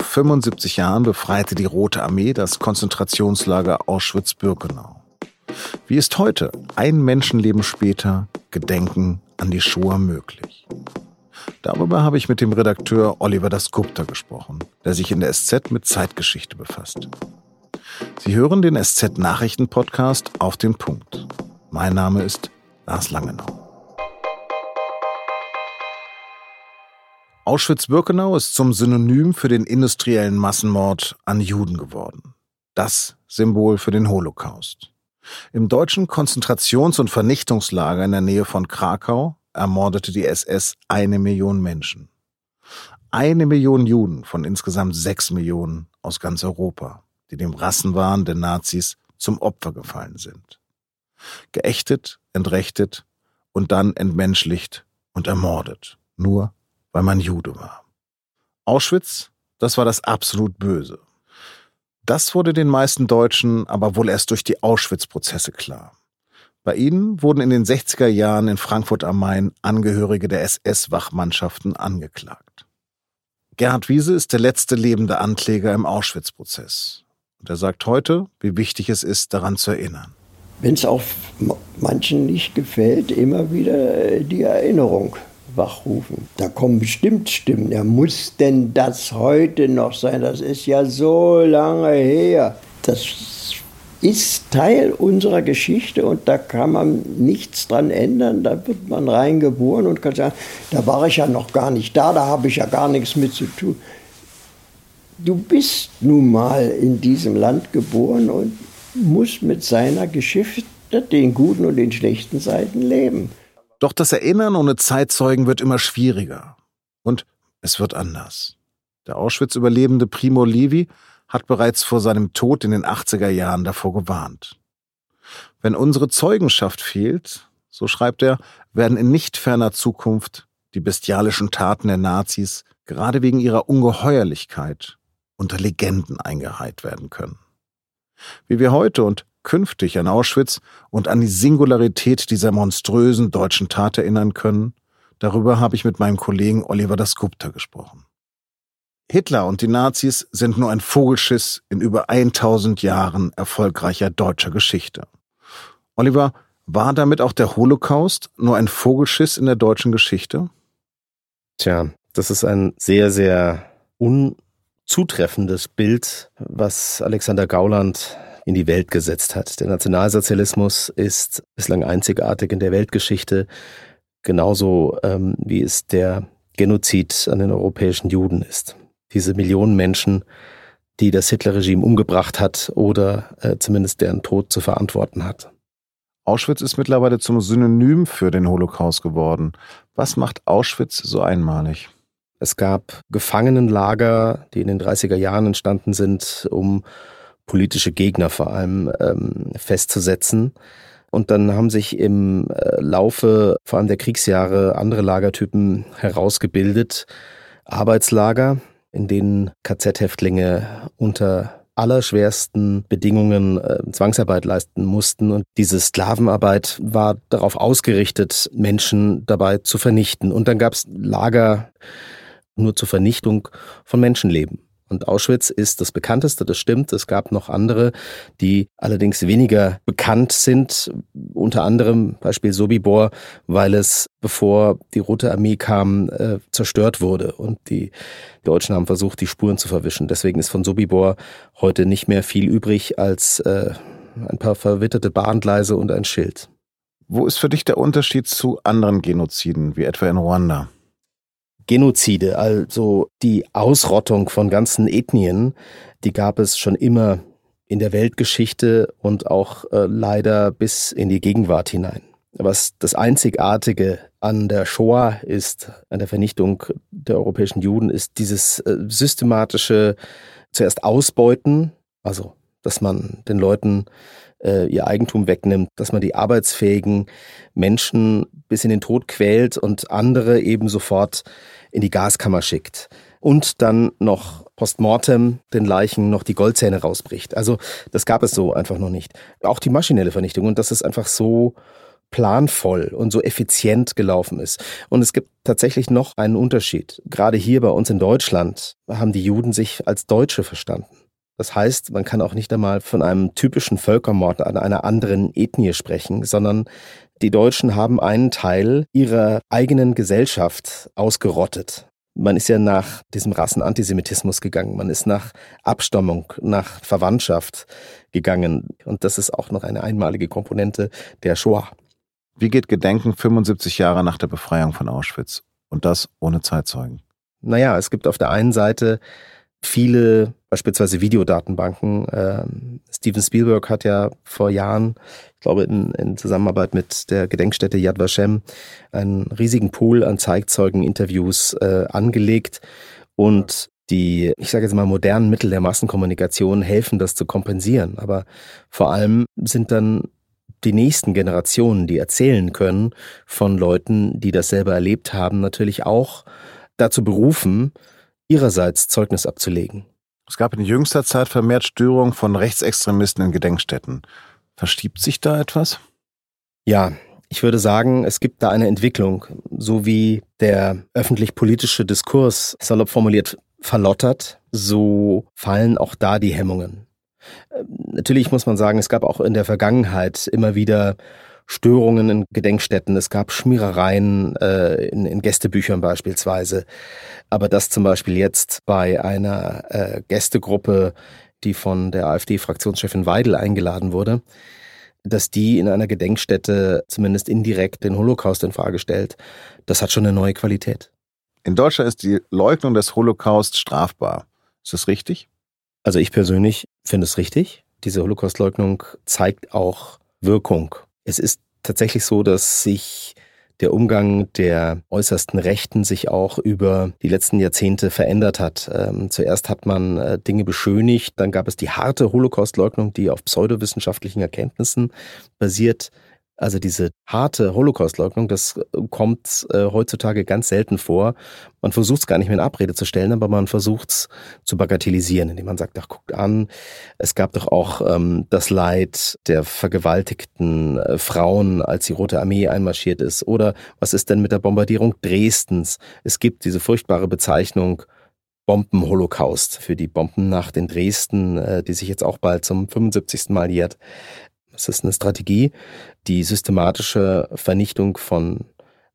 Vor 75 Jahren befreite die Rote Armee das Konzentrationslager Auschwitz-Birkenau. Wie ist heute, ein Menschenleben später, Gedenken an die Shoah möglich? Darüber habe ich mit dem Redakteur Oliver Dasgupta gesprochen, der sich in der SZ mit Zeitgeschichte befasst. Sie hören den SZ-Nachrichten-Podcast auf den Punkt. Mein Name ist Lars Langenau. Auschwitz-Birkenau ist zum Synonym für den industriellen Massenmord an Juden geworden. Das Symbol für den Holocaust. Im deutschen Konzentrations- und Vernichtungslager in der Nähe von Krakau ermordete die SS eine Million Menschen. Eine Million Juden von insgesamt sechs Millionen aus ganz Europa, die dem Rassenwahn der Nazis zum Opfer gefallen sind. Geächtet, entrechtet und dann entmenschlicht und ermordet. Nur weil man Jude war. Auschwitz, das war das absolut Böse. Das wurde den meisten Deutschen aber wohl erst durch die Auschwitz-Prozesse klar. Bei ihnen wurden in den 60er Jahren in Frankfurt am Main Angehörige der SS-Wachmannschaften angeklagt. Gerhard Wiese ist der letzte lebende Ankläger im Auschwitz-Prozess. Und er sagt heute, wie wichtig es ist, daran zu erinnern. Wenn es auch manchen nicht gefällt, immer wieder die Erinnerung wachrufen. Da kommen bestimmt Stimmen. Ja, muss denn das heute noch sein? Das ist ja so lange her. Das ist Teil unserer Geschichte und da kann man nichts dran ändern. Da wird man reingeboren und kann sagen, da war ich ja noch gar nicht da, da habe ich ja gar nichts mit zu tun. Du bist nun mal in diesem Land geboren und musst mit seiner Geschichte, den guten und den schlechten Seiten leben. Doch das Erinnern ohne Zeitzeugen wird immer schwieriger. Und es wird anders. Der Auschwitz-Überlebende Primo Levi hat bereits vor seinem Tod in den 80er Jahren davor gewarnt. Wenn unsere Zeugenschaft fehlt, so schreibt er, werden in nicht ferner Zukunft die bestialischen Taten der Nazis gerade wegen ihrer Ungeheuerlichkeit unter Legenden eingereiht werden können. Wie wir heute und künftig an Auschwitz und an die Singularität dieser monströsen deutschen Tat erinnern können, darüber habe ich mit meinem Kollegen Oliver Dasgupta gesprochen. Hitler und die Nazis sind nur ein Vogelschiss in über 1000 Jahren erfolgreicher deutscher Geschichte. Oliver, war damit auch der Holocaust nur ein Vogelschiss in der deutschen Geschichte? Tja, das ist ein sehr, sehr unzutreffendes Bild, was Alexander Gauland in die Welt gesetzt hat. Der Nationalsozialismus ist bislang einzigartig in der Weltgeschichte, genauso ähm, wie es der Genozid an den europäischen Juden ist. Diese Millionen Menschen, die das Hitlerregime umgebracht hat oder äh, zumindest deren Tod zu verantworten hat. Auschwitz ist mittlerweile zum Synonym für den Holocaust geworden. Was macht Auschwitz so einmalig? Es gab Gefangenenlager, die in den 30er Jahren entstanden sind, um politische Gegner vor allem ähm, festzusetzen. Und dann haben sich im äh, Laufe vor allem der Kriegsjahre andere Lagertypen herausgebildet. Arbeitslager, in denen KZ-Häftlinge unter allerschwersten Bedingungen äh, Zwangsarbeit leisten mussten. Und diese Sklavenarbeit war darauf ausgerichtet, Menschen dabei zu vernichten. Und dann gab es Lager nur zur Vernichtung von Menschenleben. Und Auschwitz ist das bekannteste, das stimmt. Es gab noch andere, die allerdings weniger bekannt sind. Unter anderem Beispiel Sobibor, weil es, bevor die Rote Armee kam, äh, zerstört wurde. Und die Deutschen haben versucht, die Spuren zu verwischen. Deswegen ist von Sobibor heute nicht mehr viel übrig als äh, ein paar verwitterte Bahngleise und ein Schild. Wo ist für dich der Unterschied zu anderen Genoziden, wie etwa in Ruanda? Genozide, also die Ausrottung von ganzen Ethnien, die gab es schon immer in der Weltgeschichte und auch äh, leider bis in die Gegenwart hinein. Was das Einzigartige an der Shoah ist, an der Vernichtung der europäischen Juden, ist dieses äh, systematische zuerst Ausbeuten, also dass man den Leuten äh, ihr Eigentum wegnimmt, dass man die arbeitsfähigen Menschen bis in den Tod quält und andere eben sofort in die Gaskammer schickt und dann noch postmortem den Leichen noch die Goldzähne rausbricht. Also das gab es so einfach noch nicht. Auch die maschinelle Vernichtung und das ist einfach so planvoll und so effizient gelaufen ist. Und es gibt tatsächlich noch einen Unterschied. Gerade hier bei uns in Deutschland haben die Juden sich als Deutsche verstanden. Das heißt, man kann auch nicht einmal von einem typischen Völkermord an einer anderen Ethnie sprechen, sondern die Deutschen haben einen Teil ihrer eigenen Gesellschaft ausgerottet. Man ist ja nach diesem Rassenantisemitismus gegangen, man ist nach Abstammung, nach Verwandtschaft gegangen. Und das ist auch noch eine einmalige Komponente der Shoah. Wie geht Gedenken 75 Jahre nach der Befreiung von Auschwitz? Und das ohne Zeitzeugen? Naja, es gibt auf der einen Seite viele, beispielsweise Videodatenbanken. Ähm, Steven Spielberg hat ja vor Jahren, ich glaube in, in Zusammenarbeit mit der Gedenkstätte Yad Vashem, einen riesigen Pool an Zeitzeugen-Interviews äh, angelegt und die, ich sage jetzt mal, modernen Mittel der Massenkommunikation helfen, das zu kompensieren. Aber vor allem sind dann die nächsten Generationen, die erzählen können von Leuten, die das selber erlebt haben, natürlich auch dazu berufen, ihrerseits Zeugnis abzulegen. Es gab in jüngster Zeit vermehrt Störungen von Rechtsextremisten in Gedenkstätten. Verschiebt sich da etwas? Ja, ich würde sagen, es gibt da eine Entwicklung, so wie der öffentlich-politische Diskurs, salopp formuliert, verlottert, so fallen auch da die Hemmungen. Ähm, natürlich muss man sagen, es gab auch in der Vergangenheit immer wieder Störungen in Gedenkstätten, es gab Schmierereien äh, in, in Gästebüchern beispielsweise. Aber das zum Beispiel jetzt bei einer äh, Gästegruppe, die von der AfD-Fraktionschefin Weidel eingeladen wurde, dass die in einer Gedenkstätte zumindest indirekt den Holocaust in Frage stellt, das hat schon eine neue Qualität. In Deutschland ist die Leugnung des Holocaust strafbar. Ist das richtig? Also ich persönlich finde es richtig. Diese Holocaustleugnung zeigt auch Wirkung. Es ist tatsächlich so, dass sich der Umgang der äußersten Rechten sich auch über die letzten Jahrzehnte verändert hat. Ähm, zuerst hat man äh, Dinge beschönigt, dann gab es die harte Holocaustleugnung, die auf pseudowissenschaftlichen Erkenntnissen basiert. Also diese harte Holocaustleugnung, das kommt äh, heutzutage ganz selten vor. Man versucht es gar nicht mehr in Abrede zu stellen, aber man versucht es zu bagatellisieren, indem man sagt, ach, guckt an, es gab doch auch ähm, das Leid der vergewaltigten äh, Frauen, als die Rote Armee einmarschiert ist. Oder was ist denn mit der Bombardierung Dresdens? Es gibt diese furchtbare Bezeichnung Bombenholocaust für die Bombennacht in Dresden, äh, die sich jetzt auch bald zum 75. Mal jährt. Es ist eine Strategie, die systematische Vernichtung von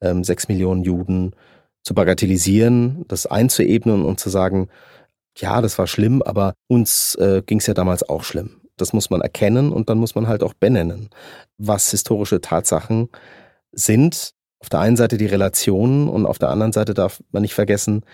ähm, sechs Millionen Juden zu bagatellisieren, das einzuebnen und zu sagen, ja, das war schlimm, aber uns äh, ging es ja damals auch schlimm. Das muss man erkennen und dann muss man halt auch benennen, was historische Tatsachen sind. Auf der einen Seite die Relationen und auf der anderen Seite darf man nicht vergessen,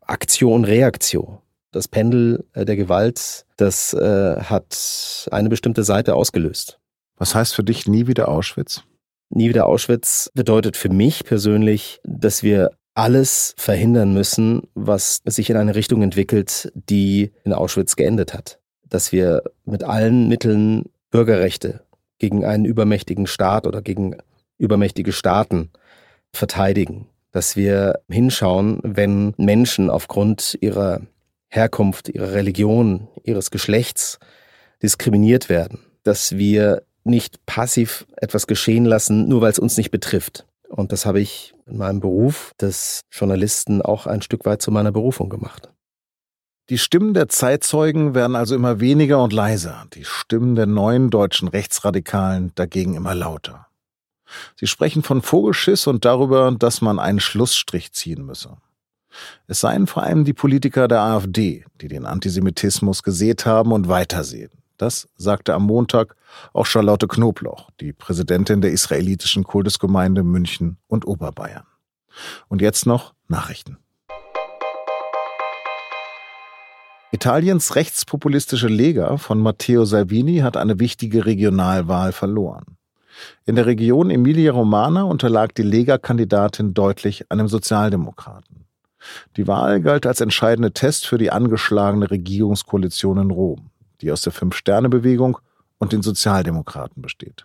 Aktion, Reaktion. Das Pendel äh, der Gewalt, das äh, hat eine bestimmte Seite ausgelöst. Was heißt für dich nie wieder Auschwitz? Nie wieder Auschwitz bedeutet für mich persönlich, dass wir alles verhindern müssen, was sich in eine Richtung entwickelt, die in Auschwitz geendet hat. Dass wir mit allen Mitteln Bürgerrechte gegen einen übermächtigen Staat oder gegen übermächtige Staaten verteidigen. Dass wir hinschauen, wenn Menschen aufgrund ihrer Herkunft, ihrer Religion, ihres Geschlechts diskriminiert werden. Dass wir nicht passiv etwas geschehen lassen, nur weil es uns nicht betrifft. Und das habe ich in meinem Beruf des Journalisten auch ein Stück weit zu meiner Berufung gemacht. Die Stimmen der Zeitzeugen werden also immer weniger und leiser, die Stimmen der neuen deutschen Rechtsradikalen dagegen immer lauter. Sie sprechen von Vogelschiss und darüber, dass man einen Schlussstrich ziehen müsse. Es seien vor allem die Politiker der AfD, die den Antisemitismus gesät haben und weitersehen. Das sagte am Montag auch Charlotte Knobloch, die Präsidentin der israelitischen Kultusgemeinde München und Oberbayern. Und jetzt noch Nachrichten. Italiens rechtspopulistische Lega von Matteo Salvini hat eine wichtige Regionalwahl verloren. In der Region Emilia-Romana unterlag die Lega-Kandidatin deutlich einem Sozialdemokraten. Die Wahl galt als entscheidender Test für die angeschlagene Regierungskoalition in Rom die aus der Fünf-Sterne-Bewegung und den Sozialdemokraten besteht.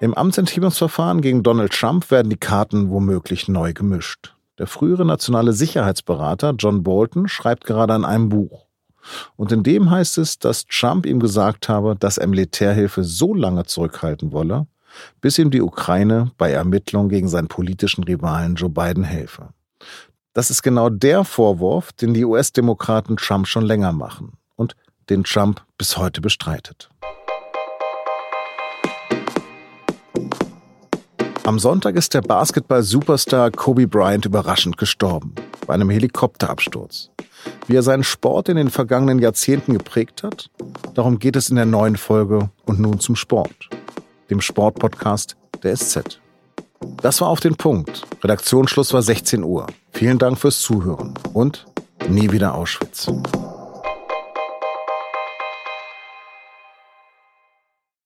Im Amtsenthebungsverfahren gegen Donald Trump werden die Karten womöglich neu gemischt. Der frühere nationale Sicherheitsberater John Bolton schreibt gerade an einem Buch. Und in dem heißt es, dass Trump ihm gesagt habe, dass er Militärhilfe so lange zurückhalten wolle, bis ihm die Ukraine bei Ermittlungen gegen seinen politischen Rivalen Joe Biden helfe. Das ist genau der Vorwurf, den die US-Demokraten Trump schon länger machen und den Trump bis heute bestreitet. Am Sonntag ist der Basketball-Superstar Kobe Bryant überraschend gestorben bei einem Helikopterabsturz. Wie er seinen Sport in den vergangenen Jahrzehnten geprägt hat, darum geht es in der neuen Folge und nun zum Sport, dem Sportpodcast der SZ. Das war auf den Punkt. Redaktionsschluss war 16 Uhr. Vielen Dank fürs Zuhören und nie wieder Auschwitz.